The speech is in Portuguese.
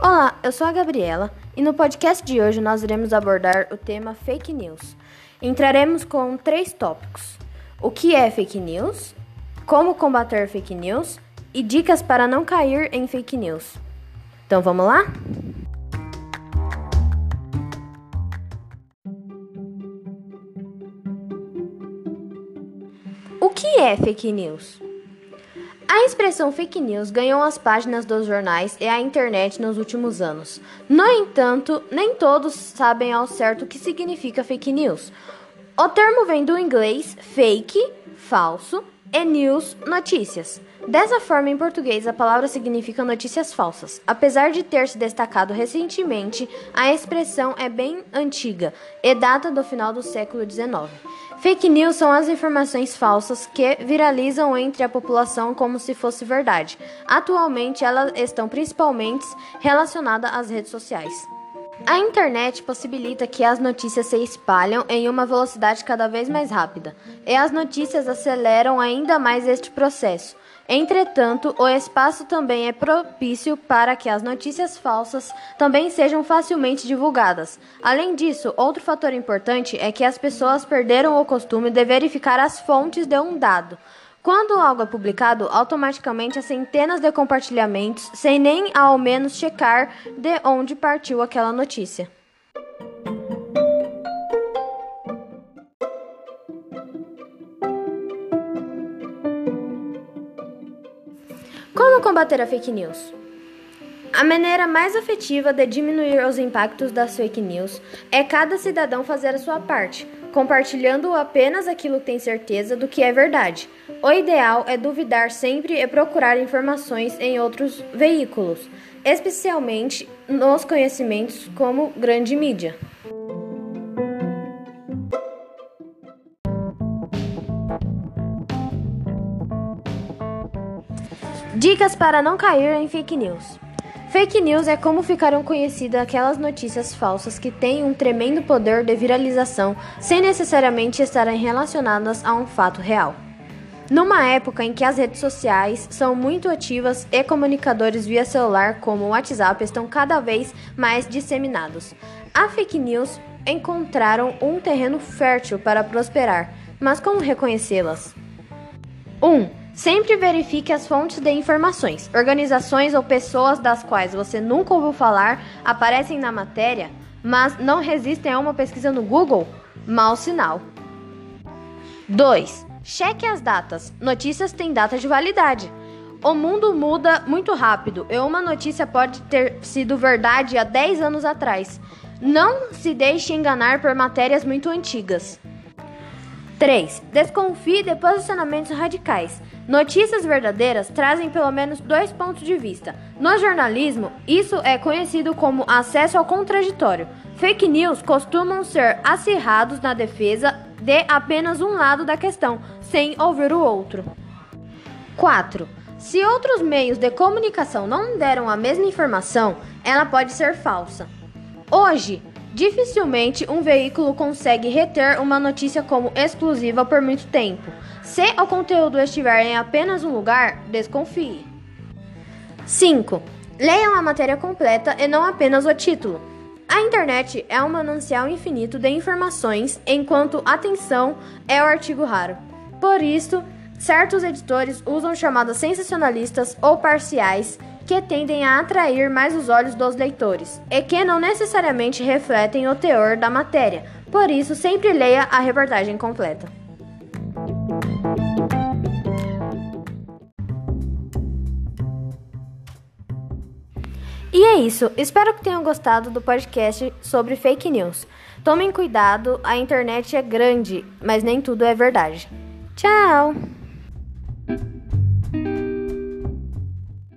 Olá, eu sou a Gabriela e no podcast de hoje nós iremos abordar o tema fake news. Entraremos com três tópicos: o que é fake news, como combater fake news e dicas para não cair em fake news. Então vamos lá? O que é fake news? A expressão fake news ganhou as páginas dos jornais e a internet nos últimos anos. No entanto, nem todos sabem ao certo o que significa fake news. O termo vem do inglês fake, falso, e news, notícias. Dessa forma, em português, a palavra significa notícias falsas. Apesar de ter se destacado recentemente, a expressão é bem antiga e data do final do século XIX. Fake news são as informações falsas que viralizam entre a população como se fosse verdade. Atualmente, elas estão principalmente relacionadas às redes sociais. A internet possibilita que as notícias se espalham em uma velocidade cada vez mais rápida, e as notícias aceleram ainda mais este processo. Entretanto, o espaço também é propício para que as notícias falsas também sejam facilmente divulgadas. Além disso, outro fator importante é que as pessoas perderam o costume de verificar as fontes de um dado. Quando algo é publicado, automaticamente há centenas de compartilhamentos, sem nem ao menos checar de onde partiu aquela notícia. Como combater a fake news? A maneira mais efetiva de diminuir os impactos das fake news é cada cidadão fazer a sua parte, compartilhando apenas aquilo que tem certeza do que é verdade. O ideal é duvidar sempre e procurar informações em outros veículos, especialmente nos conhecimentos como grande mídia. Dicas para não cair em fake news. Fake news é como ficaram conhecidas aquelas notícias falsas que têm um tremendo poder de viralização sem necessariamente estarem relacionadas a um fato real. Numa época em que as redes sociais são muito ativas e comunicadores via celular como o WhatsApp estão cada vez mais disseminados, a fake news encontraram um terreno fértil para prosperar. Mas como reconhecê-las? 1. Um, Sempre verifique as fontes de informações. Organizações ou pessoas das quais você nunca ouviu falar aparecem na matéria, mas não resistem a uma pesquisa no Google? Mau sinal. 2. Cheque as datas. Notícias têm data de validade. O mundo muda muito rápido e uma notícia pode ter sido verdade há 10 anos atrás. Não se deixe enganar por matérias muito antigas. 3. Desconfie de posicionamentos radicais. Notícias verdadeiras trazem pelo menos dois pontos de vista. No jornalismo, isso é conhecido como acesso ao contraditório. Fake news costumam ser acirrados na defesa de apenas um lado da questão, sem ouvir o outro. 4. Se outros meios de comunicação não deram a mesma informação, ela pode ser falsa. Hoje, Dificilmente um veículo consegue reter uma notícia como exclusiva por muito tempo. Se o conteúdo estiver em apenas um lugar, desconfie. 5. Leiam a matéria completa e não apenas o título. A internet é um manancial infinito de informações, enquanto atenção é o artigo raro. Por isso, certos editores usam chamadas sensacionalistas ou parciais que tendem a atrair mais os olhos dos leitores e que não necessariamente refletem o teor da matéria. Por isso, sempre leia a reportagem completa. E é isso. Espero que tenham gostado do podcast sobre fake news. Tomem cuidado, a internet é grande, mas nem tudo é verdade. Tchau!